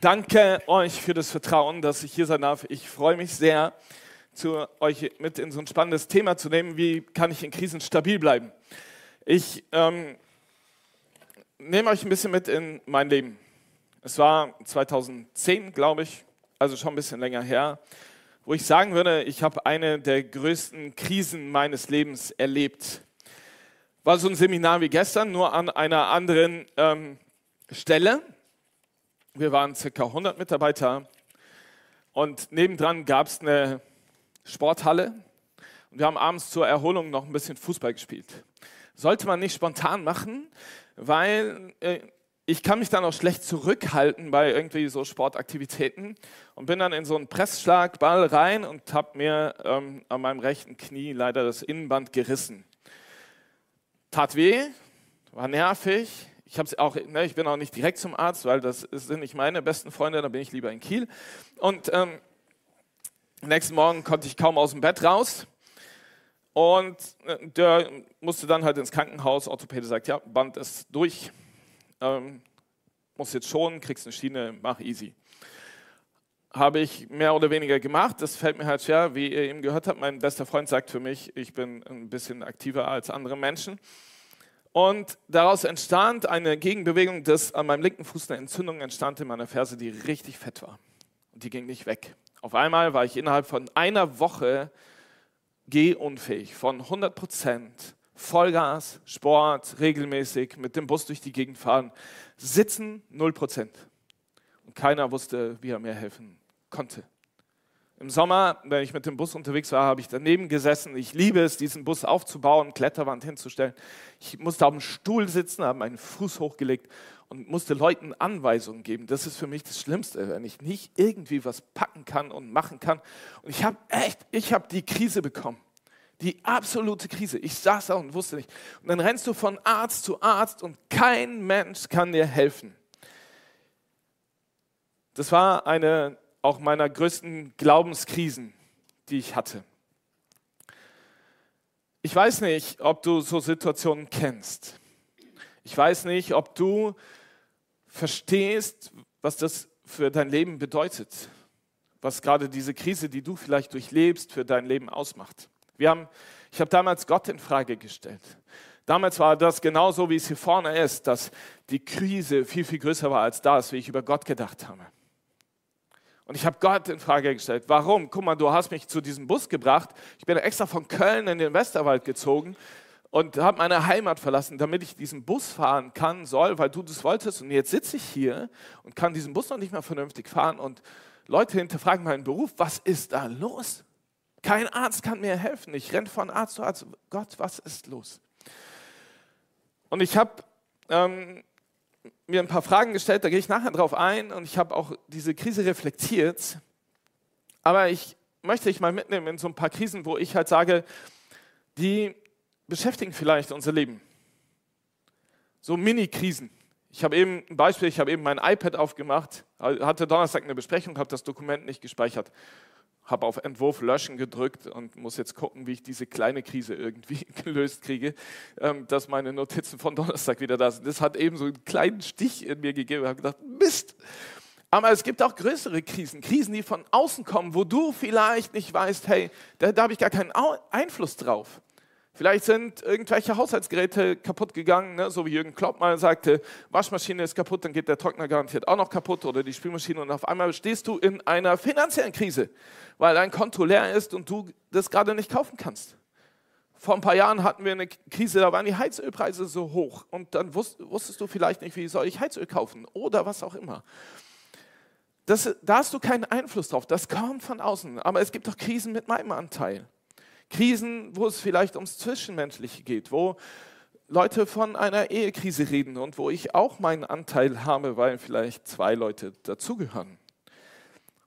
Danke euch für das Vertrauen, dass ich hier sein darf. Ich freue mich sehr, zu euch mit in so ein spannendes Thema zu nehmen. Wie kann ich in Krisen stabil bleiben? Ich ähm, nehme euch ein bisschen mit in mein Leben. Es war 2010, glaube ich, also schon ein bisschen länger her, wo ich sagen würde, ich habe eine der größten Krisen meines Lebens erlebt. War so ein Seminar wie gestern, nur an einer anderen ähm, Stelle. Wir waren circa 100 Mitarbeiter und nebendran gab es eine Sporthalle und wir haben abends zur Erholung noch ein bisschen Fußball gespielt. Sollte man nicht spontan machen, weil äh, ich kann mich dann auch schlecht zurückhalten bei irgendwie so Sportaktivitäten und bin dann in so einen Pressschlagball rein und habe mir ähm, an meinem rechten Knie leider das Innenband gerissen. Tat weh, war nervig, ich, auch, ne, ich bin auch nicht direkt zum Arzt, weil das sind nicht meine besten Freunde, da bin ich lieber in Kiel. Und ähm, nächsten Morgen konnte ich kaum aus dem Bett raus. Und äh, der musste dann halt ins Krankenhaus. Orthopäde sagt, ja, Band ist durch. Ähm, muss jetzt schon, kriegst eine Schiene, mach easy. Habe ich mehr oder weniger gemacht. Das fällt mir halt schwer, wie ihr eben gehört habt. Mein bester Freund sagt für mich, ich bin ein bisschen aktiver als andere Menschen. Und daraus entstand eine Gegenbewegung, dass an meinem linken Fuß eine Entzündung entstand in meiner Ferse, die richtig fett war. Und die ging nicht weg. Auf einmal war ich innerhalb von einer Woche gehunfähig, von 100 Prozent. Vollgas, Sport, regelmäßig, mit dem Bus durch die Gegend fahren. Sitzen 0 Prozent. Und keiner wusste, wie er mir helfen konnte. Im Sommer, wenn ich mit dem Bus unterwegs war, habe ich daneben gesessen. Ich liebe es, diesen Bus aufzubauen, Kletterwand hinzustellen. Ich musste auf dem Stuhl sitzen, habe meinen Fuß hochgelegt und musste Leuten Anweisungen geben. Das ist für mich das Schlimmste, wenn ich nicht irgendwie was packen kann und machen kann. Und ich habe echt, ich habe die Krise bekommen. Die absolute Krise. Ich saß da und wusste nicht. Und dann rennst du von Arzt zu Arzt und kein Mensch kann dir helfen. Das war eine auch meiner größten Glaubenskrisen, die ich hatte. Ich weiß nicht, ob du so Situationen kennst. Ich weiß nicht, ob du verstehst, was das für dein Leben bedeutet, was gerade diese Krise, die du vielleicht durchlebst, für dein Leben ausmacht. Wir haben, ich habe damals Gott in Frage gestellt. Damals war das genauso, wie es hier vorne ist, dass die Krise viel, viel größer war als das, wie ich über Gott gedacht habe. Und ich habe Gott in Frage gestellt. Warum? Guck mal, du hast mich zu diesem Bus gebracht. Ich bin extra von Köln in den Westerwald gezogen und habe meine Heimat verlassen, damit ich diesen Bus fahren kann, soll, weil du das wolltest. Und jetzt sitze ich hier und kann diesen Bus noch nicht mehr vernünftig fahren. Und Leute hinterfragen meinen Beruf. Was ist da los? Kein Arzt kann mir helfen. Ich renne von Arzt zu Arzt. Gott, was ist los? Und ich habe ähm, mir ein paar Fragen gestellt, da gehe ich nachher drauf ein und ich habe auch diese Krise reflektiert. Aber ich möchte dich mal mitnehmen in so ein paar Krisen, wo ich halt sage, die beschäftigen vielleicht unser Leben. So Mini-Krisen. Ich habe eben ein Beispiel, ich habe eben mein iPad aufgemacht, hatte Donnerstag eine Besprechung, habe das Dokument nicht gespeichert habe auf Entwurf löschen gedrückt und muss jetzt gucken, wie ich diese kleine Krise irgendwie gelöst kriege, ähm, dass meine Notizen von Donnerstag wieder da sind. Das hat eben so einen kleinen Stich in mir gegeben. Ich habe gedacht, Mist. Aber es gibt auch größere Krisen, Krisen, die von außen kommen, wo du vielleicht nicht weißt, hey, da, da habe ich gar keinen Einfluss drauf. Vielleicht sind irgendwelche Haushaltsgeräte kaputt gegangen, ne? so wie Jürgen Klopp mal sagte, Waschmaschine ist kaputt, dann geht der Trockner garantiert auch noch kaputt oder die Spülmaschine und auf einmal stehst du in einer finanziellen Krise, weil dein Konto leer ist und du das gerade nicht kaufen kannst. Vor ein paar Jahren hatten wir eine Krise, da waren die Heizölpreise so hoch und dann wusstest du vielleicht nicht, wie soll ich Heizöl kaufen oder was auch immer. Das, da hast du keinen Einfluss drauf, das kommt von außen, aber es gibt doch Krisen mit meinem Anteil. Krisen, wo es vielleicht ums Zwischenmenschliche geht, wo Leute von einer Ehekrise reden und wo ich auch meinen Anteil habe, weil vielleicht zwei Leute dazugehören.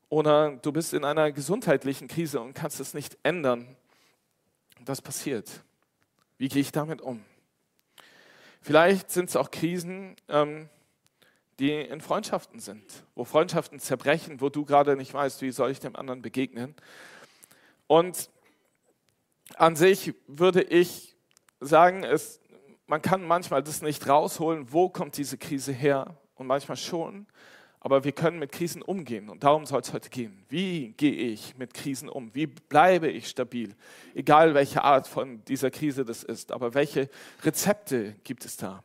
Oder du bist in einer gesundheitlichen Krise und kannst es nicht ändern. Das passiert. Wie gehe ich damit um? Vielleicht sind es auch Krisen, ähm, die in Freundschaften sind, wo Freundschaften zerbrechen, wo du gerade nicht weißt, wie soll ich dem anderen begegnen. Und an sich würde ich sagen, es, man kann manchmal das nicht rausholen, wo kommt diese Krise her und manchmal schon. Aber wir können mit Krisen umgehen und darum soll es heute gehen. Wie gehe ich mit Krisen um? Wie bleibe ich stabil? Egal welche Art von dieser Krise das ist, aber welche Rezepte gibt es da?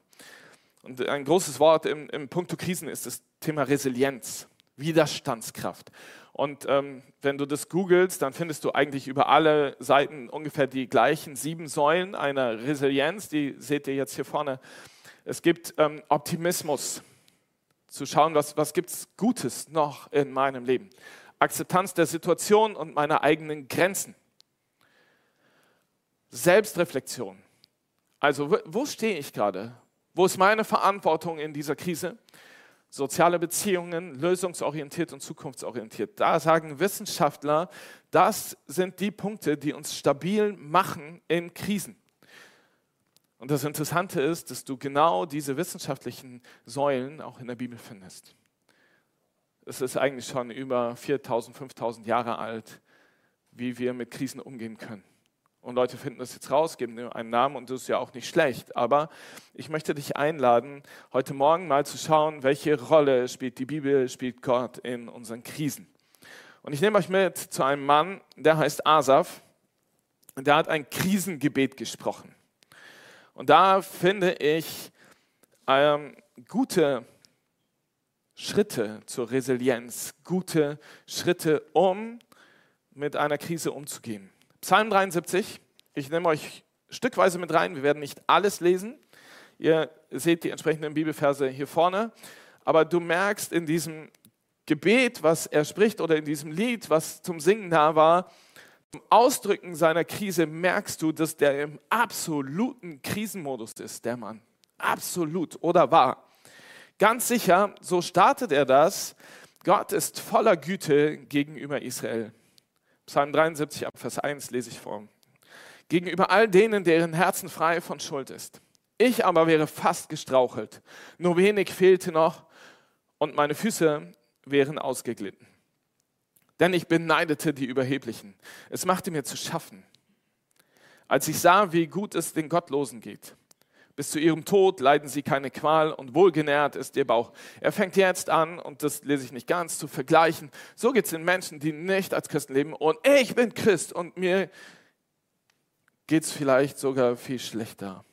Und ein großes Wort im, im Punkto Krisen ist das Thema Resilienz, Widerstandskraft. Und ähm, wenn du das googelst, dann findest du eigentlich über alle Seiten ungefähr die gleichen sieben Säulen einer Resilienz. Die seht ihr jetzt hier vorne. Es gibt ähm, Optimismus, zu schauen, was, was gibt es Gutes noch in meinem Leben. Akzeptanz der Situation und meiner eigenen Grenzen. Selbstreflexion. Also wo, wo stehe ich gerade? Wo ist meine Verantwortung in dieser Krise? Soziale Beziehungen, lösungsorientiert und zukunftsorientiert. Da sagen Wissenschaftler, das sind die Punkte, die uns stabil machen in Krisen. Und das Interessante ist, dass du genau diese wissenschaftlichen Säulen auch in der Bibel findest. Es ist eigentlich schon über 4000, 5000 Jahre alt, wie wir mit Krisen umgehen können. Und Leute finden das jetzt raus, geben dir einen Namen und das ist ja auch nicht schlecht. Aber ich möchte dich einladen, heute Morgen mal zu schauen, welche Rolle spielt die Bibel, spielt Gott in unseren Krisen. Und ich nehme euch mit zu einem Mann, der heißt Asaf. Der hat ein Krisengebet gesprochen. Und da finde ich ähm, gute Schritte zur Resilienz, gute Schritte, um mit einer Krise umzugehen. Psalm 73. Ich nehme euch stückweise mit rein. Wir werden nicht alles lesen. Ihr seht die entsprechenden Bibelverse hier vorne. Aber du merkst in diesem Gebet, was er spricht, oder in diesem Lied, was zum Singen da war, Ausdrücken seiner Krise merkst du, dass der im absoluten Krisenmodus ist, der Mann. Absolut oder war. Ganz sicher, so startet er das. Gott ist voller Güte gegenüber Israel. Psalm 73 ab Vers 1 lese ich vor. Gegenüber all denen, deren Herzen frei von Schuld ist. Ich aber wäre fast gestrauchelt. Nur wenig fehlte noch und meine Füße wären ausgeglitten. Denn ich beneidete die Überheblichen. Es machte mir zu schaffen. Als ich sah, wie gut es den Gottlosen geht. Bis zu ihrem Tod leiden sie keine Qual und wohlgenährt ist ihr Bauch. Er fängt jetzt an, und das lese ich nicht ganz, zu vergleichen. So geht es den Menschen, die nicht als Christen leben. Und ich bin Christ und mir geht es vielleicht sogar viel schlechter.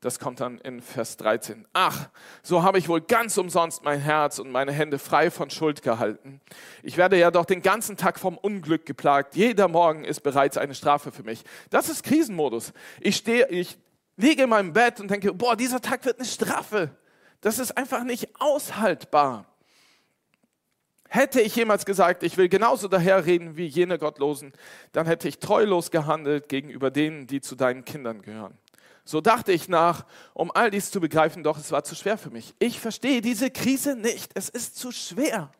Das kommt dann in Vers 13. Ach, so habe ich wohl ganz umsonst mein Herz und meine Hände frei von Schuld gehalten. Ich werde ja doch den ganzen Tag vom Unglück geplagt. Jeder Morgen ist bereits eine Strafe für mich. Das ist Krisenmodus. Ich stehe, ich liege in meinem Bett und denke, boah, dieser Tag wird eine Strafe. Das ist einfach nicht aushaltbar. Hätte ich jemals gesagt, ich will genauso daherreden wie jene Gottlosen, dann hätte ich treulos gehandelt gegenüber denen, die zu deinen Kindern gehören. So dachte ich nach, um all dies zu begreifen, doch es war zu schwer für mich. Ich verstehe diese Krise nicht, es ist zu schwer.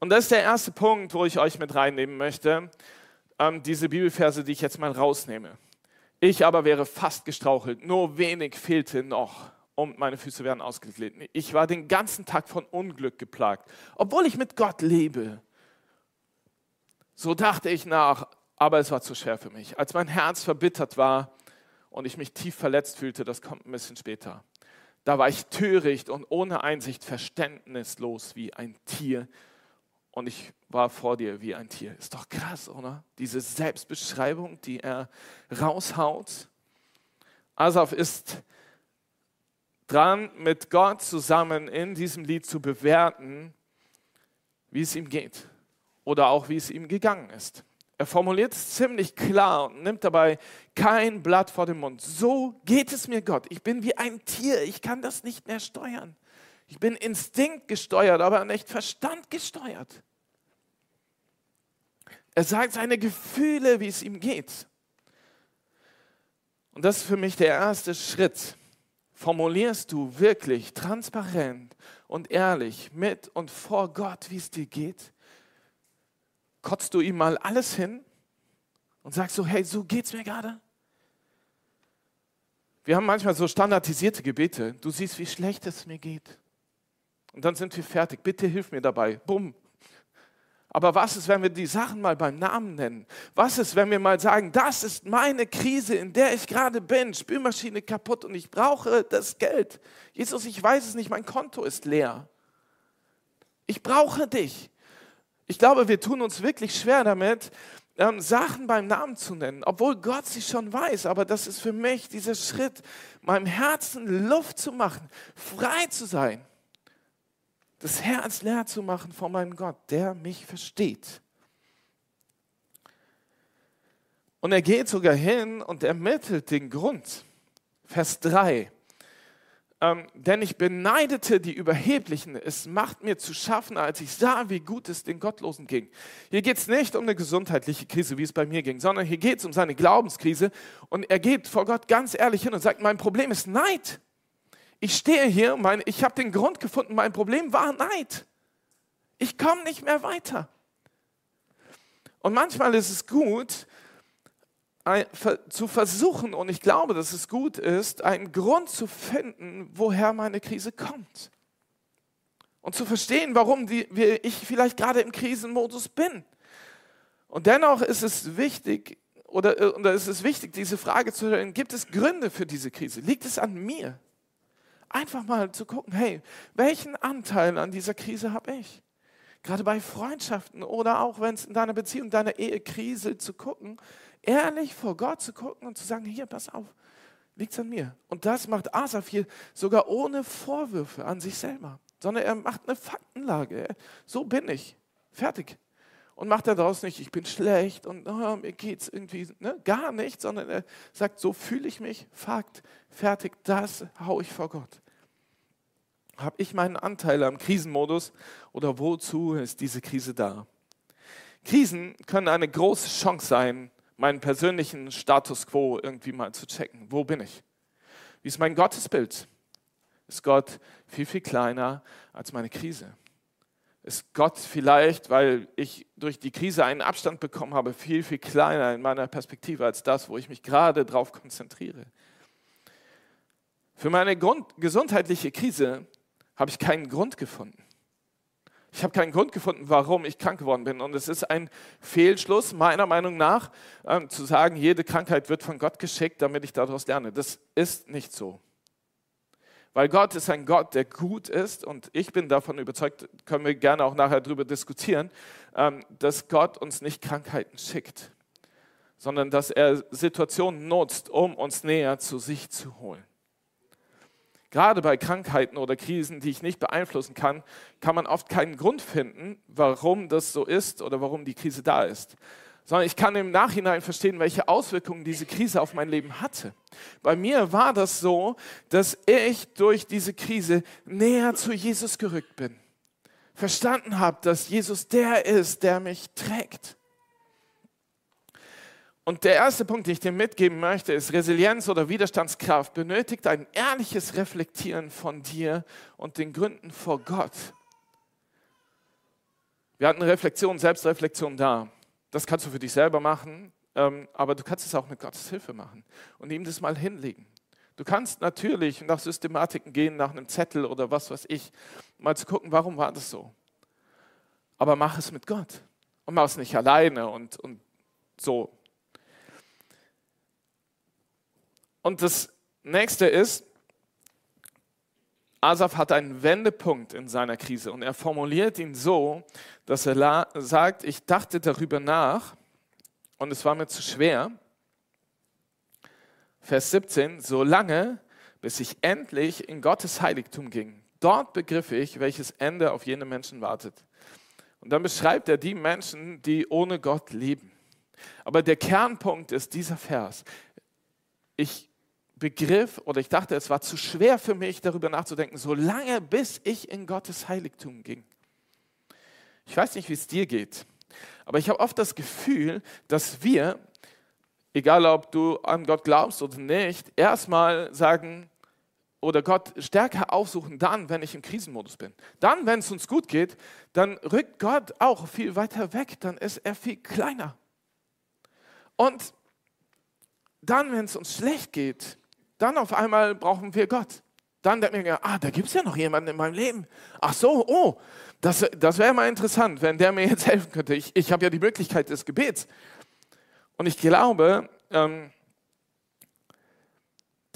Und das ist der erste Punkt, wo ich euch mit reinnehmen möchte, ähm, diese Bibelverse, die ich jetzt mal rausnehme. Ich aber wäre fast gestrauchelt, nur wenig fehlte noch und meine Füße wären ausgeglitten. Ich war den ganzen Tag von Unglück geplagt, obwohl ich mit Gott lebe. So dachte ich nach, aber es war zu schwer für mich. Als mein Herz verbittert war und ich mich tief verletzt fühlte, das kommt ein bisschen später. Da war ich töricht und ohne Einsicht verständnislos wie ein Tier und ich war vor dir wie ein Tier. Ist doch krass, oder? Diese Selbstbeschreibung, die er raushaut. Asaf ist dran, mit Gott zusammen in diesem Lied zu bewerten, wie es ihm geht oder auch wie es ihm gegangen ist. Er formuliert es ziemlich klar und nimmt dabei kein Blatt vor den Mund. So geht es mir Gott. Ich bin wie ein Tier. Ich kann das nicht mehr steuern. Ich bin instinktgesteuert, aber nicht verstandgesteuert. Er sagt seine Gefühle, wie es ihm geht. Und das ist für mich der erste Schritt. Formulierst du wirklich transparent und ehrlich mit und vor Gott, wie es dir geht? Kotzt du ihm mal alles hin und sagst so, hey, so geht's mir gerade? Wir haben manchmal so standardisierte Gebete. Du siehst, wie schlecht es mir geht. Und dann sind wir fertig. Bitte hilf mir dabei. Bumm. Aber was ist, wenn wir die Sachen mal beim Namen nennen? Was ist, wenn wir mal sagen, das ist meine Krise, in der ich gerade bin, Spülmaschine kaputt und ich brauche das Geld. Jesus, ich weiß es nicht, mein Konto ist leer. Ich brauche dich. Ich glaube, wir tun uns wirklich schwer damit, ähm, Sachen beim Namen zu nennen, obwohl Gott sie schon weiß. Aber das ist für mich dieser Schritt, meinem Herzen Luft zu machen, frei zu sein, das Herz leer zu machen von meinem Gott, der mich versteht. Und er geht sogar hin und ermittelt den Grund. Vers 3 ähm, denn ich beneidete die Überheblichen. Es macht mir zu schaffen, als ich sah, wie gut es den Gottlosen ging. Hier geht es nicht um eine gesundheitliche Krise, wie es bei mir ging, sondern hier geht es um seine Glaubenskrise. Und er geht vor Gott ganz ehrlich hin und sagt, mein Problem ist Neid. Ich stehe hier, mein, ich habe den Grund gefunden, mein Problem war Neid. Ich komme nicht mehr weiter. Und manchmal ist es gut, zu versuchen, und ich glaube, dass es gut ist, einen Grund zu finden, woher meine Krise kommt. Und zu verstehen, warum die, ich vielleicht gerade im Krisenmodus bin. Und dennoch ist es wichtig, oder, oder ist es wichtig, diese Frage zu stellen, gibt es Gründe für diese Krise? Liegt es an mir? Einfach mal zu gucken, hey, welchen Anteil an dieser Krise habe ich? Gerade bei Freundschaften oder auch wenn es in deiner Beziehung, deiner Ehe kriselt, zu gucken, ehrlich vor Gott zu gucken und zu sagen, hier, pass auf, liegt an mir. Und das macht Asaf hier sogar ohne Vorwürfe an sich selber, sondern er macht eine Faktenlage. So bin ich, fertig. Und macht daraus nicht, ich bin schlecht und oh, mir geht es irgendwie ne, gar nicht, sondern er sagt, so fühle ich mich, Fakt, fertig, das haue ich vor Gott. Habe ich meinen Anteil am Krisenmodus oder wozu ist diese Krise da? Krisen können eine große Chance sein, meinen persönlichen Status quo irgendwie mal zu checken. Wo bin ich? Wie ist mein Gottesbild? Ist Gott viel, viel kleiner als meine Krise? Ist Gott vielleicht, weil ich durch die Krise einen Abstand bekommen habe, viel, viel kleiner in meiner Perspektive als das, wo ich mich gerade drauf konzentriere? Für meine Grund gesundheitliche Krise habe ich keinen Grund gefunden. Ich habe keinen Grund gefunden, warum ich krank geworden bin. Und es ist ein Fehlschluss, meiner Meinung nach, ähm, zu sagen, jede Krankheit wird von Gott geschickt, damit ich daraus lerne. Das ist nicht so. Weil Gott ist ein Gott, der gut ist und ich bin davon überzeugt, können wir gerne auch nachher darüber diskutieren, ähm, dass Gott uns nicht Krankheiten schickt, sondern dass er Situationen nutzt, um uns näher zu sich zu holen. Gerade bei Krankheiten oder Krisen, die ich nicht beeinflussen kann, kann man oft keinen Grund finden, warum das so ist oder warum die Krise da ist. Sondern ich kann im Nachhinein verstehen, welche Auswirkungen diese Krise auf mein Leben hatte. Bei mir war das so, dass ich durch diese Krise näher zu Jesus gerückt bin. Verstanden habe, dass Jesus der ist, der mich trägt. Und der erste Punkt, den ich dir mitgeben möchte, ist, Resilienz oder Widerstandskraft benötigt ein ehrliches Reflektieren von dir und den Gründen vor Gott. Wir hatten Reflexion, Selbstreflexion da. Das kannst du für dich selber machen, ähm, aber du kannst es auch mit Gottes Hilfe machen und ihm das mal hinlegen. Du kannst natürlich nach Systematiken gehen, nach einem Zettel oder was weiß ich, mal zu gucken, warum war das so. Aber mach es mit Gott und mach es nicht alleine und, und so. Und das nächste ist, Asaf hat einen Wendepunkt in seiner Krise und er formuliert ihn so, dass er sagt, ich dachte darüber nach und es war mir zu schwer. Vers 17, solange bis ich endlich in Gottes Heiligtum ging. Dort begriff ich, welches Ende auf jene Menschen wartet. Und dann beschreibt er die Menschen, die ohne Gott leben. Aber der Kernpunkt ist dieser Vers. Ich begriff oder ich dachte, es war zu schwer für mich, darüber nachzudenken, solange bis ich in Gottes Heiligtum ging. Ich weiß nicht, wie es dir geht, aber ich habe oft das Gefühl, dass wir, egal ob du an Gott glaubst oder nicht, erstmal sagen oder Gott stärker aufsuchen, dann, wenn ich im Krisenmodus bin. Dann, wenn es uns gut geht, dann rückt Gott auch viel weiter weg, dann ist er viel kleiner. Und dann, wenn es uns schlecht geht, dann auf einmal brauchen wir Gott. dann denke ich mir, ah, da gibt es ja noch jemanden in meinem Leben. Ach so, oh, das, das wäre mal interessant, wenn der mir jetzt helfen könnte. Ich, ich habe ja die Möglichkeit des Gebets. Und ich glaube, ähm,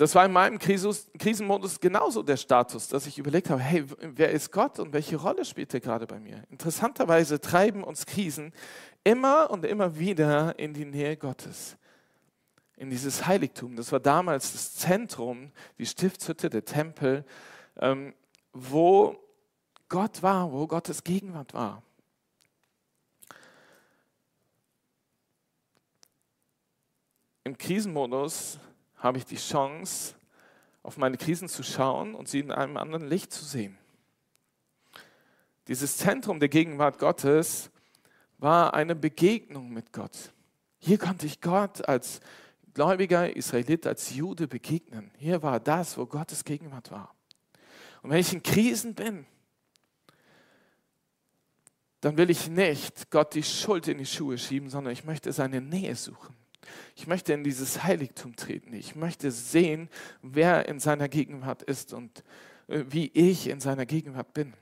das war in meinem Krisus, Krisenmodus genauso der Status, dass ich überlegt habe, hey, wer ist Gott und welche Rolle spielt er gerade bei mir? Interessanterweise treiben uns Krisen immer und immer wieder in die Nähe Gottes, in dieses Heiligtum. Das war damals das Zentrum, die Stiftshütte, der Tempel, ähm, wo Gott war, wo Gottes Gegenwart war. Im Krisenmodus habe ich die Chance, auf meine Krisen zu schauen und sie in einem anderen Licht zu sehen. Dieses Zentrum der Gegenwart Gottes war eine Begegnung mit Gott. Hier konnte ich Gott als gläubiger Israelit, als Jude begegnen. Hier war das, wo Gottes Gegenwart war. Und wenn ich in Krisen bin, dann will ich nicht Gott die Schuld in die Schuhe schieben, sondern ich möchte seine Nähe suchen. Ich möchte in dieses Heiligtum treten. Ich möchte sehen, wer in seiner Gegenwart ist und äh, wie ich in seiner Gegenwart bin.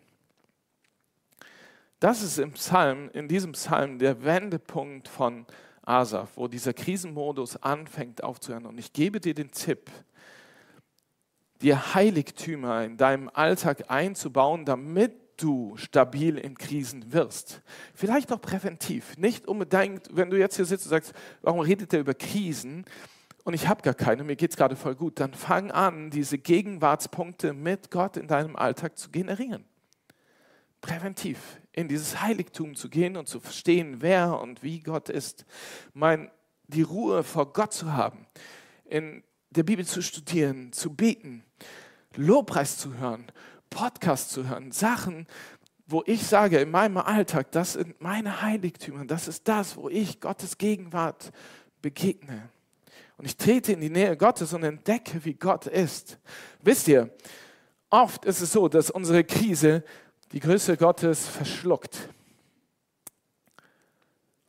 Das ist im Psalm, in diesem Psalm der Wendepunkt von Asaf, wo dieser Krisenmodus anfängt aufzuhören. Und ich gebe dir den Tipp, dir Heiligtümer in deinem Alltag einzubauen, damit du stabil in Krisen wirst. Vielleicht auch präventiv. Nicht unbedingt, wenn du jetzt hier sitzt und sagst, warum redet er über Krisen? Und ich habe gar keine, mir geht es gerade voll gut. Dann fang an, diese Gegenwartspunkte mit Gott in deinem Alltag zu generieren. Präventiv in dieses Heiligtum zu gehen und zu verstehen, wer und wie Gott ist. Mein, die Ruhe vor Gott zu haben, in der Bibel zu studieren, zu beten, Lobpreis zu hören Podcast zu hören, Sachen, wo ich sage, in meinem Alltag, das sind meine Heiligtümer, das ist das, wo ich Gottes Gegenwart begegne. Und ich trete in die Nähe Gottes und entdecke, wie Gott ist. Wisst ihr, oft ist es so, dass unsere Krise die Größe Gottes verschluckt.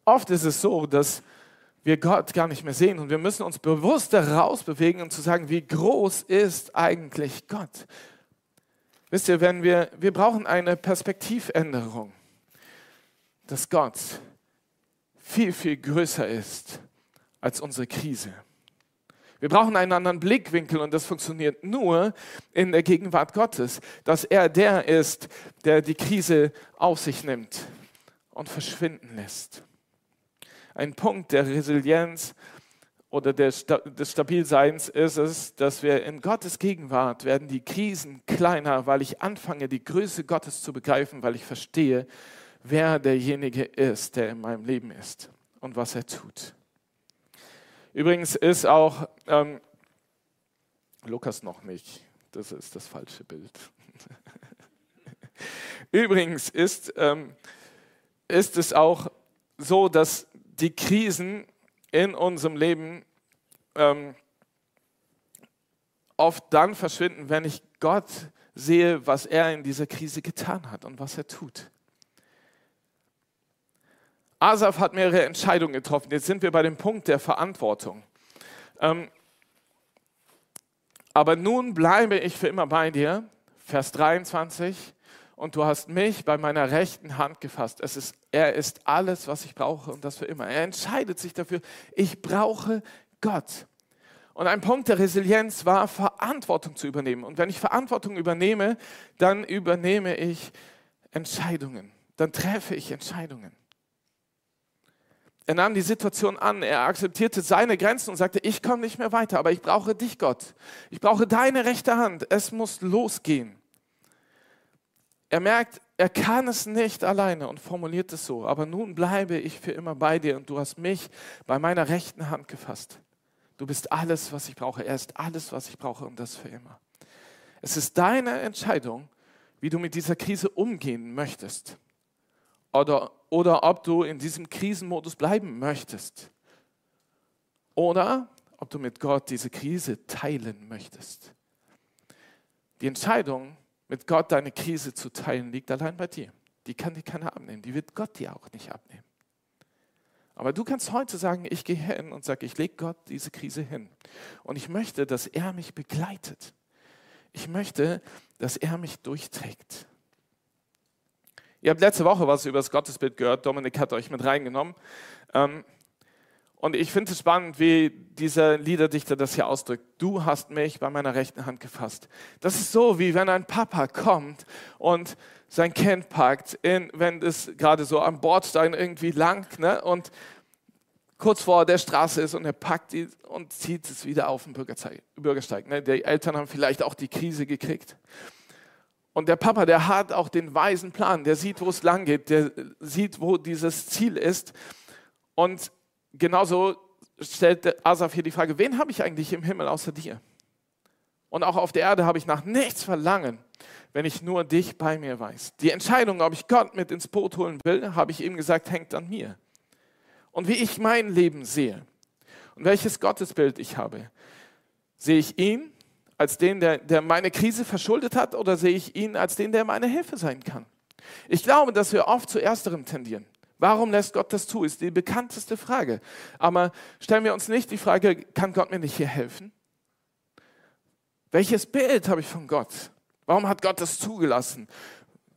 Oft ist es so, dass wir Gott gar nicht mehr sehen und wir müssen uns bewusst daraus bewegen und zu sagen, wie groß ist eigentlich Gott? Wisst ihr, wenn wir, wir brauchen eine Perspektivänderung, dass Gott viel, viel größer ist als unsere Krise. Wir brauchen einen anderen Blickwinkel und das funktioniert nur in der Gegenwart Gottes, dass er der ist, der die Krise auf sich nimmt und verschwinden lässt. Ein Punkt der Resilienz oder des, Stabilseins ist es, dass wir in Gottes Gegenwart werden die Krisen kleiner, weil ich anfange, die Größe Gottes zu begreifen, weil ich verstehe, wer derjenige ist, der in meinem Leben ist und was er tut. Übrigens ist auch ähm, Lukas noch nicht, das ist das falsche Bild. Übrigens ist, ähm, ist es auch so, dass die Krisen in unserem Leben ähm, oft dann verschwinden, wenn ich Gott sehe, was er in dieser Krise getan hat und was er tut. Asaf hat mehrere Entscheidungen getroffen. Jetzt sind wir bei dem Punkt der Verantwortung. Ähm, aber nun bleibe ich für immer bei dir. Vers 23 und du hast mich bei meiner rechten Hand gefasst. Es ist, er ist alles, was ich brauche und das für immer. Er entscheidet sich dafür, ich brauche Gott. Und ein Punkt der Resilienz war, Verantwortung zu übernehmen. Und wenn ich Verantwortung übernehme, dann übernehme ich Entscheidungen. Dann treffe ich Entscheidungen. Er nahm die Situation an, er akzeptierte seine Grenzen und sagte, ich komme nicht mehr weiter, aber ich brauche dich, Gott. Ich brauche deine rechte Hand. Es muss losgehen. Er merkt, er kann es nicht alleine und formuliert es so. Aber nun bleibe ich für immer bei dir und du hast mich bei meiner rechten Hand gefasst. Du bist alles, was ich brauche. Er ist alles, was ich brauche und das für immer. Es ist deine Entscheidung, wie du mit dieser Krise umgehen möchtest. Oder, oder ob du in diesem Krisenmodus bleiben möchtest. Oder ob du mit Gott diese Krise teilen möchtest. Die Entscheidung mit Gott deine Krise zu teilen, liegt allein bei dir. Die kann dir keiner abnehmen. Die wird Gott dir auch nicht abnehmen. Aber du kannst heute sagen, ich gehe hin und sage, ich lege Gott diese Krise hin. Und ich möchte, dass er mich begleitet. Ich möchte, dass er mich durchträgt. Ihr habt letzte Woche was über das Gottesbild gehört. Dominik hat euch mit reingenommen. Ähm, und ich finde es spannend, wie dieser Liederdichter das hier ausdrückt. Du hast mich bei meiner rechten Hand gefasst. Das ist so, wie wenn ein Papa kommt und sein Kind packt, in, wenn es gerade so am Bordstein irgendwie lang ne, und kurz vor der Straße ist und er packt die und zieht es wieder auf den Bürgersteig. Ne. Die Eltern haben vielleicht auch die Krise gekriegt. Und der Papa, der hat auch den weisen Plan, der sieht, wo es lang geht, der sieht, wo dieses Ziel ist. Und genauso stellt Asaf hier die Frage, wen habe ich eigentlich im Himmel außer dir? Und auch auf der Erde habe ich nach nichts verlangen, wenn ich nur dich bei mir weiß. Die Entscheidung, ob ich Gott mit ins Boot holen will, habe ich ihm gesagt, hängt an mir. Und wie ich mein Leben sehe und welches Gottesbild ich habe, sehe ich ihn als den, der, der meine Krise verschuldet hat, oder sehe ich ihn als den, der meine Hilfe sein kann? Ich glaube, dass wir oft zu ersterem tendieren. Warum lässt Gott das zu? Ist die bekannteste Frage. Aber stellen wir uns nicht die Frage, kann Gott mir nicht hier helfen? Welches Bild habe ich von Gott? Warum hat Gott das zugelassen?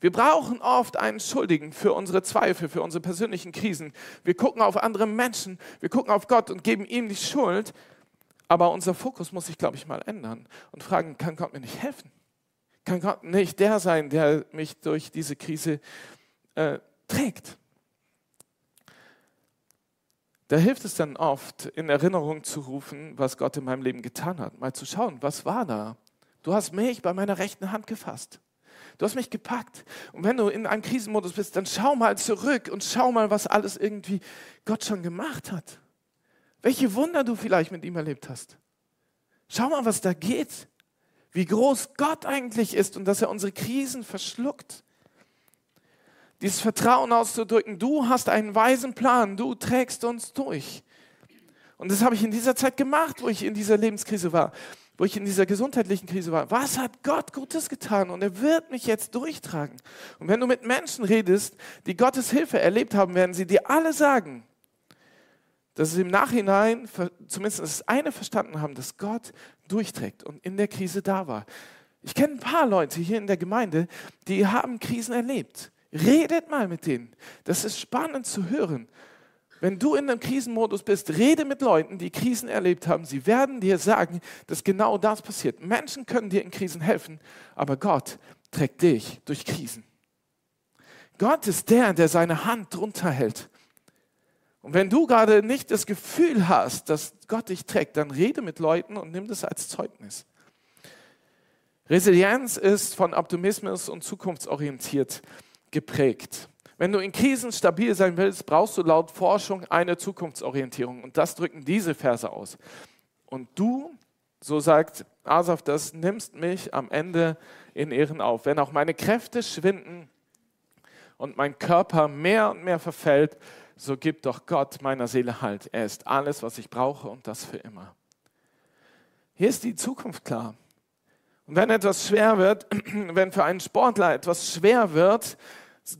Wir brauchen oft einen Schuldigen für unsere Zweifel, für unsere persönlichen Krisen. Wir gucken auf andere Menschen, wir gucken auf Gott und geben ihm die Schuld. Aber unser Fokus muss sich, glaube ich, mal ändern und fragen, kann Gott mir nicht helfen? Kann Gott nicht der sein, der mich durch diese Krise äh, trägt? Da hilft es dann oft, in Erinnerung zu rufen, was Gott in meinem Leben getan hat. Mal zu schauen, was war da? Du hast mich bei meiner rechten Hand gefasst. Du hast mich gepackt. Und wenn du in einem Krisenmodus bist, dann schau mal zurück und schau mal, was alles irgendwie Gott schon gemacht hat. Welche Wunder du vielleicht mit ihm erlebt hast. Schau mal, was da geht. Wie groß Gott eigentlich ist und dass er unsere Krisen verschluckt. Dieses Vertrauen auszudrücken, du hast einen weisen Plan, du trägst uns durch. Und das habe ich in dieser Zeit gemacht, wo ich in dieser Lebenskrise war, wo ich in dieser gesundheitlichen Krise war. Was hat Gott Gutes getan? Und er wird mich jetzt durchtragen. Und wenn du mit Menschen redest, die Gottes Hilfe erlebt haben, werden sie dir alle sagen, dass sie im Nachhinein zumindest das eine verstanden haben, dass Gott durchträgt und in der Krise da war. Ich kenne ein paar Leute hier in der Gemeinde, die haben Krisen erlebt. Redet mal mit denen. Das ist spannend zu hören. Wenn du in einem Krisenmodus bist, rede mit Leuten, die Krisen erlebt haben. Sie werden dir sagen, dass genau das passiert. Menschen können dir in Krisen helfen, aber Gott trägt dich durch Krisen. Gott ist der, der seine Hand drunter hält und wenn du gerade nicht das Gefühl hast, dass Gott dich trägt, dann rede mit Leuten und nimm das als Zeugnis. Resilienz ist von Optimismus und zukunftsorientiert geprägt. Wenn du in Krisen stabil sein willst, brauchst du laut Forschung eine Zukunftsorientierung. Und das drücken diese Verse aus. Und du, so sagt Asaf das, nimmst mich am Ende in Ehren auf. Wenn auch meine Kräfte schwinden und mein Körper mehr und mehr verfällt, so gibt doch Gott meiner Seele Halt. Er ist alles, was ich brauche und das für immer. Hier ist die Zukunft klar. Und wenn etwas schwer wird, wenn für einen Sportler etwas schwer wird,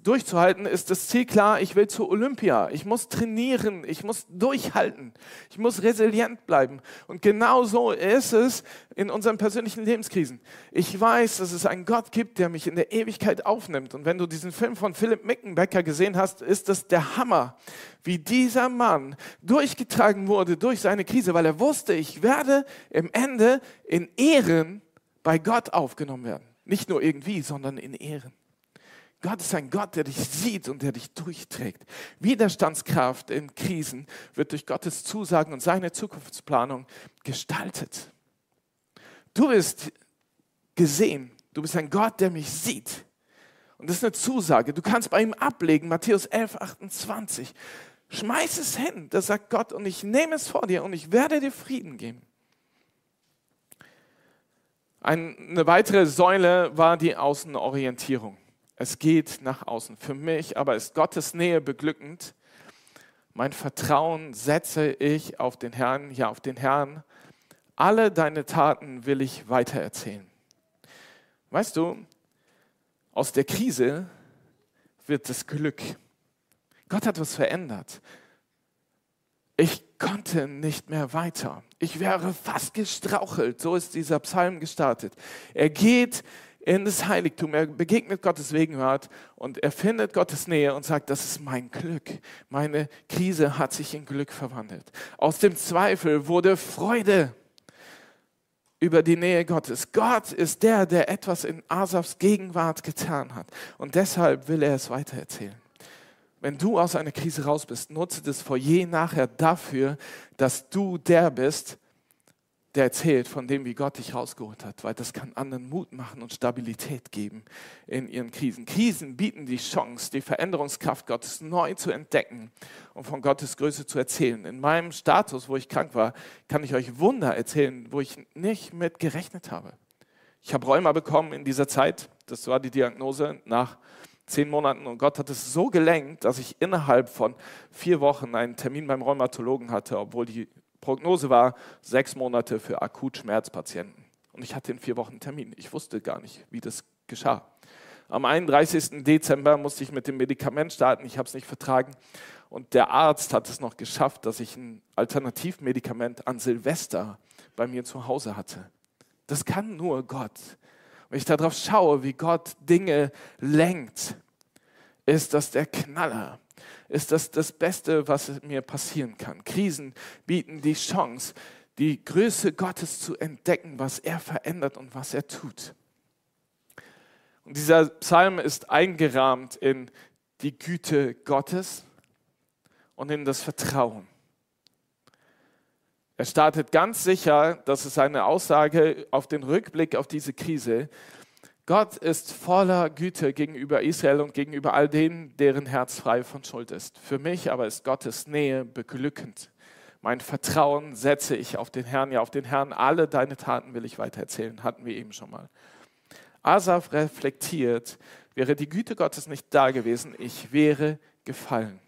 durchzuhalten, ist das Ziel klar, ich will zur Olympia. Ich muss trainieren, ich muss durchhalten, ich muss resilient bleiben. Und genau so ist es in unseren persönlichen Lebenskrisen. Ich weiß, dass es einen Gott gibt, der mich in der Ewigkeit aufnimmt. Und wenn du diesen Film von Philipp Mickenbecker gesehen hast, ist das der Hammer, wie dieser Mann durchgetragen wurde durch seine Krise, weil er wusste, ich werde im Ende in Ehren bei Gott aufgenommen werden. Nicht nur irgendwie, sondern in Ehren. Gott ist ein Gott, der dich sieht und der dich durchträgt. Widerstandskraft in Krisen wird durch Gottes Zusagen und seine Zukunftsplanung gestaltet. Du bist gesehen. Du bist ein Gott, der mich sieht. Und das ist eine Zusage. Du kannst bei ihm ablegen, Matthäus 11, 28. Schmeiß es hin, das sagt Gott, und ich nehme es vor dir und ich werde dir Frieden geben. Eine weitere Säule war die Außenorientierung. Es geht nach außen. Für mich aber ist Gottes Nähe beglückend. Mein Vertrauen setze ich auf den Herrn, ja auf den Herrn. Alle deine Taten will ich weitererzählen. Weißt du, aus der Krise wird das Glück. Gott hat was verändert. Ich konnte nicht mehr weiter. Ich wäre fast gestrauchelt. So ist dieser Psalm gestartet. Er geht in das Heiligtum, er begegnet Gottes Gegenwart und er findet Gottes Nähe und sagt, das ist mein Glück. Meine Krise hat sich in Glück verwandelt. Aus dem Zweifel wurde Freude über die Nähe Gottes. Gott ist der, der etwas in Asafs Gegenwart getan hat. Und deshalb will er es weitererzählen. Wenn du aus einer Krise raus bist, nutze das Foyer nachher dafür, dass du der bist, der erzählt von dem, wie Gott dich rausgeholt hat, weil das kann anderen Mut machen und Stabilität geben in ihren Krisen. Krisen bieten die Chance, die Veränderungskraft Gottes neu zu entdecken und von Gottes Größe zu erzählen. In meinem Status, wo ich krank war, kann ich euch Wunder erzählen, wo ich nicht mit gerechnet habe. Ich habe Rheuma bekommen in dieser Zeit, das war die Diagnose nach zehn Monaten und Gott hat es so gelenkt, dass ich innerhalb von vier Wochen einen Termin beim Rheumatologen hatte, obwohl die Prognose war sechs Monate für Akutschmerzpatienten. Und ich hatte in vier Wochen einen Termin. Ich wusste gar nicht, wie das geschah. Am 31. Dezember musste ich mit dem Medikament starten. Ich habe es nicht vertragen. Und der Arzt hat es noch geschafft, dass ich ein Alternativmedikament an Silvester bei mir zu Hause hatte. Das kann nur Gott. Wenn ich darauf schaue, wie Gott Dinge lenkt, ist das der Knaller ist das das Beste, was mir passieren kann. Krisen bieten die Chance, die Größe Gottes zu entdecken, was er verändert und was er tut. Und dieser Psalm ist eingerahmt in die Güte Gottes und in das Vertrauen. Er startet ganz sicher, das ist eine Aussage auf den Rückblick auf diese Krise, Gott ist voller Güte gegenüber Israel und gegenüber all denen, deren Herz frei von Schuld ist. Für mich aber ist Gottes Nähe beglückend. Mein Vertrauen setze ich auf den Herrn, ja auf den Herrn. Alle deine Taten will ich weitererzählen, hatten wir eben schon mal. Asaf reflektiert, wäre die Güte Gottes nicht da gewesen, ich wäre gefallen.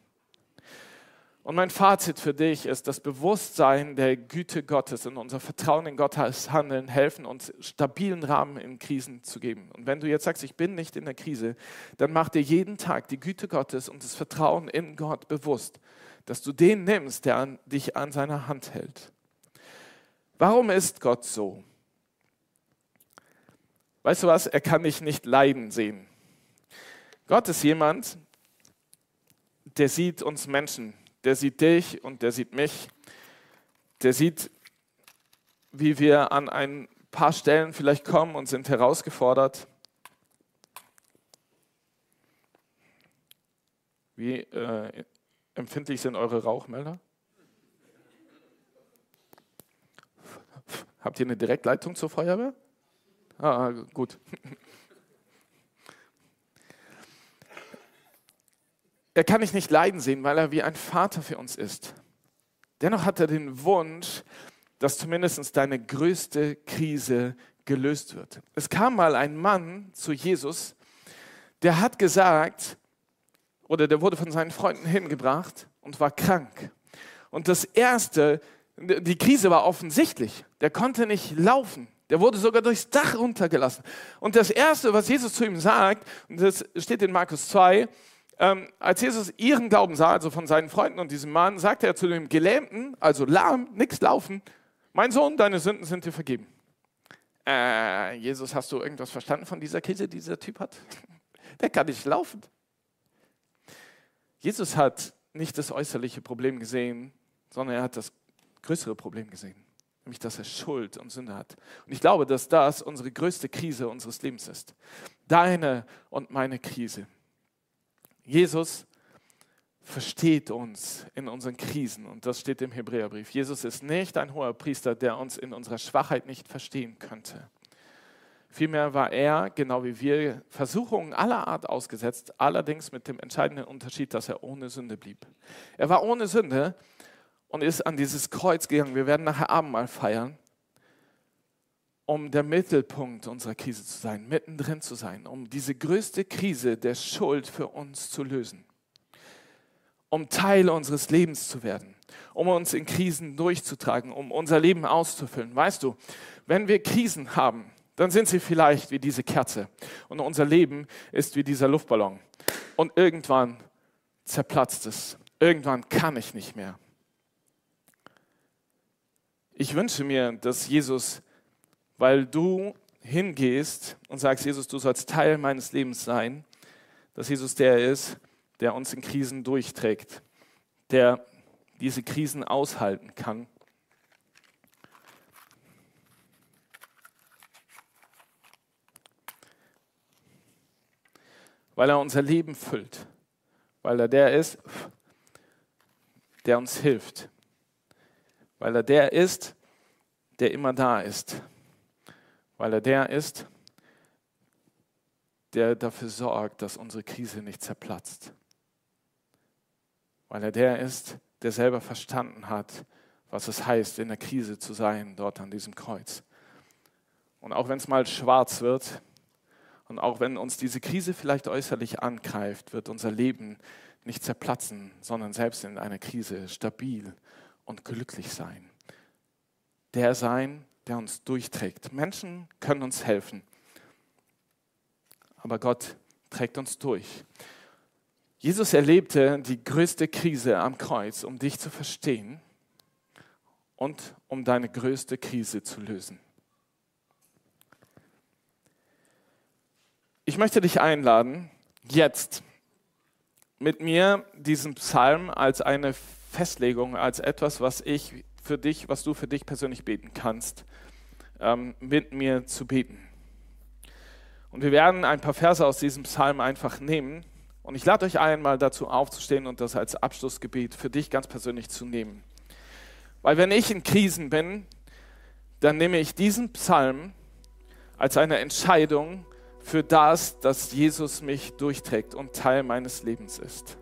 Und mein Fazit für dich ist, das Bewusstsein der Güte Gottes und unser Vertrauen in Gottes Handeln helfen uns, stabilen Rahmen in Krisen zu geben. Und wenn du jetzt sagst, ich bin nicht in der Krise, dann mach dir jeden Tag die Güte Gottes und das Vertrauen in Gott bewusst, dass du den nimmst, der an, dich an seiner Hand hält. Warum ist Gott so? Weißt du was? Er kann dich nicht leiden sehen. Gott ist jemand, der sieht uns Menschen der sieht dich und der sieht mich. Der sieht, wie wir an ein paar Stellen vielleicht kommen und sind herausgefordert. Wie äh, empfindlich sind eure Rauchmelder? Habt ihr eine Direktleitung zur Feuerwehr? Ah, gut. er kann ich nicht leiden sehen, weil er wie ein Vater für uns ist. Dennoch hat er den Wunsch, dass zumindest deine größte Krise gelöst wird. Es kam mal ein Mann zu Jesus, der hat gesagt, oder der wurde von seinen Freunden hingebracht und war krank. Und das Erste, die Krise war offensichtlich. Der konnte nicht laufen. Der wurde sogar durchs Dach runtergelassen. Und das Erste, was Jesus zu ihm sagt, und das steht in Markus 2, ähm, als Jesus ihren Glauben sah, also von seinen Freunden und diesem Mann, sagte er zu dem Gelähmten, also lahm, nichts laufen, mein Sohn, deine Sünden sind dir vergeben. Äh, Jesus, hast du irgendwas verstanden von dieser Krise, die dieser Typ hat? Der kann nicht laufen. Jesus hat nicht das äußerliche Problem gesehen, sondern er hat das größere Problem gesehen, nämlich dass er Schuld und Sünde hat. Und ich glaube, dass das unsere größte Krise unseres Lebens ist. Deine und meine Krise. Jesus versteht uns in unseren Krisen und das steht im Hebräerbrief. Jesus ist nicht ein hoher Priester, der uns in unserer Schwachheit nicht verstehen könnte. Vielmehr war er, genau wie wir, Versuchungen aller Art ausgesetzt, allerdings mit dem entscheidenden Unterschied, dass er ohne Sünde blieb. Er war ohne Sünde und ist an dieses Kreuz gegangen. Wir werden nachher Abendmahl feiern um der Mittelpunkt unserer Krise zu sein, mittendrin zu sein, um diese größte Krise der Schuld für uns zu lösen, um Teil unseres Lebens zu werden, um uns in Krisen durchzutragen, um unser Leben auszufüllen. Weißt du, wenn wir Krisen haben, dann sind sie vielleicht wie diese Kerze und unser Leben ist wie dieser Luftballon. Und irgendwann zerplatzt es. Irgendwann kann ich nicht mehr. Ich wünsche mir, dass Jesus, weil du hingehst und sagst, Jesus, du sollst Teil meines Lebens sein, dass Jesus der ist, der uns in Krisen durchträgt, der diese Krisen aushalten kann. Weil er unser Leben füllt, weil er der ist, der uns hilft, weil er der ist, der immer da ist, weil er der ist, der dafür sorgt, dass unsere Krise nicht zerplatzt, weil er der ist, der selber verstanden hat, was es heißt, in der Krise zu sein, dort an diesem Kreuz. Und auch wenn es mal schwarz wird und auch wenn uns diese Krise vielleicht äußerlich angreift, wird unser Leben nicht zerplatzen, sondern selbst in einer Krise stabil und glücklich sein. Der sein, der uns durchträgt. Menschen können uns helfen, aber Gott trägt uns durch. Jesus erlebte die größte Krise am Kreuz, um dich zu verstehen und um deine größte Krise zu lösen. Ich möchte dich einladen, jetzt mit mir diesen Psalm als eine Festlegung, als etwas, was ich für dich, was du für dich persönlich beten kannst, ähm, mit mir zu beten. Und wir werden ein paar Verse aus diesem Psalm einfach nehmen. Und ich lade euch ein, mal dazu aufzustehen und das als Abschlussgebet für dich ganz persönlich zu nehmen. Weil wenn ich in Krisen bin, dann nehme ich diesen Psalm als eine Entscheidung, für das, dass Jesus mich durchträgt und Teil meines Lebens ist.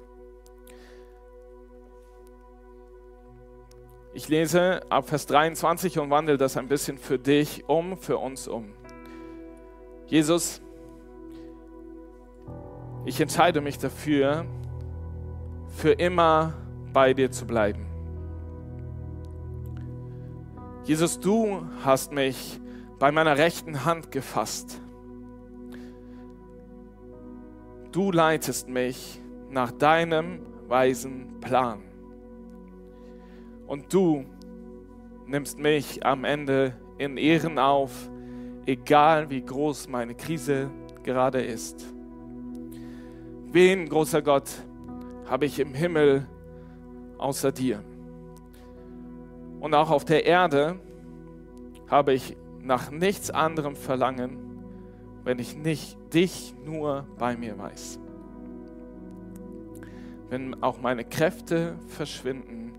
Ich lese ab Vers 23 und wandle das ein bisschen für dich um, für uns um. Jesus, ich entscheide mich dafür, für immer bei dir zu bleiben. Jesus, du hast mich bei meiner rechten Hand gefasst du leitest mich nach deinem weisen Plan. Und du nimmst mich am Ende in Ehren auf, egal wie groß meine Krise gerade ist. Wen, großer Gott, habe ich im Himmel außer dir? Und auch auf der Erde habe ich nach nichts anderem Verlangen, wenn ich nicht dich nur bei mir weiß. Wenn auch meine Kräfte verschwinden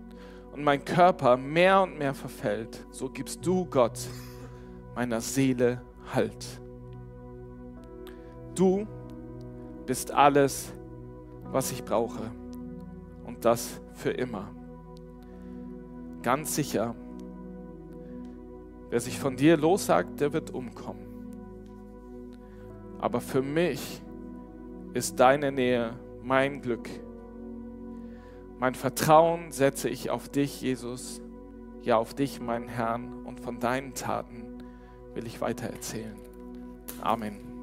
und mein Körper mehr und mehr verfällt, so gibst du Gott meiner Seele Halt. Du bist alles, was ich brauche und das für immer. Ganz sicher, wer sich von dir lossagt, der wird umkommen. Aber für mich ist deine Nähe mein Glück. Mein Vertrauen setze ich auf dich, Jesus, ja auf dich, mein Herrn, und von deinen Taten will ich weitererzählen. Amen.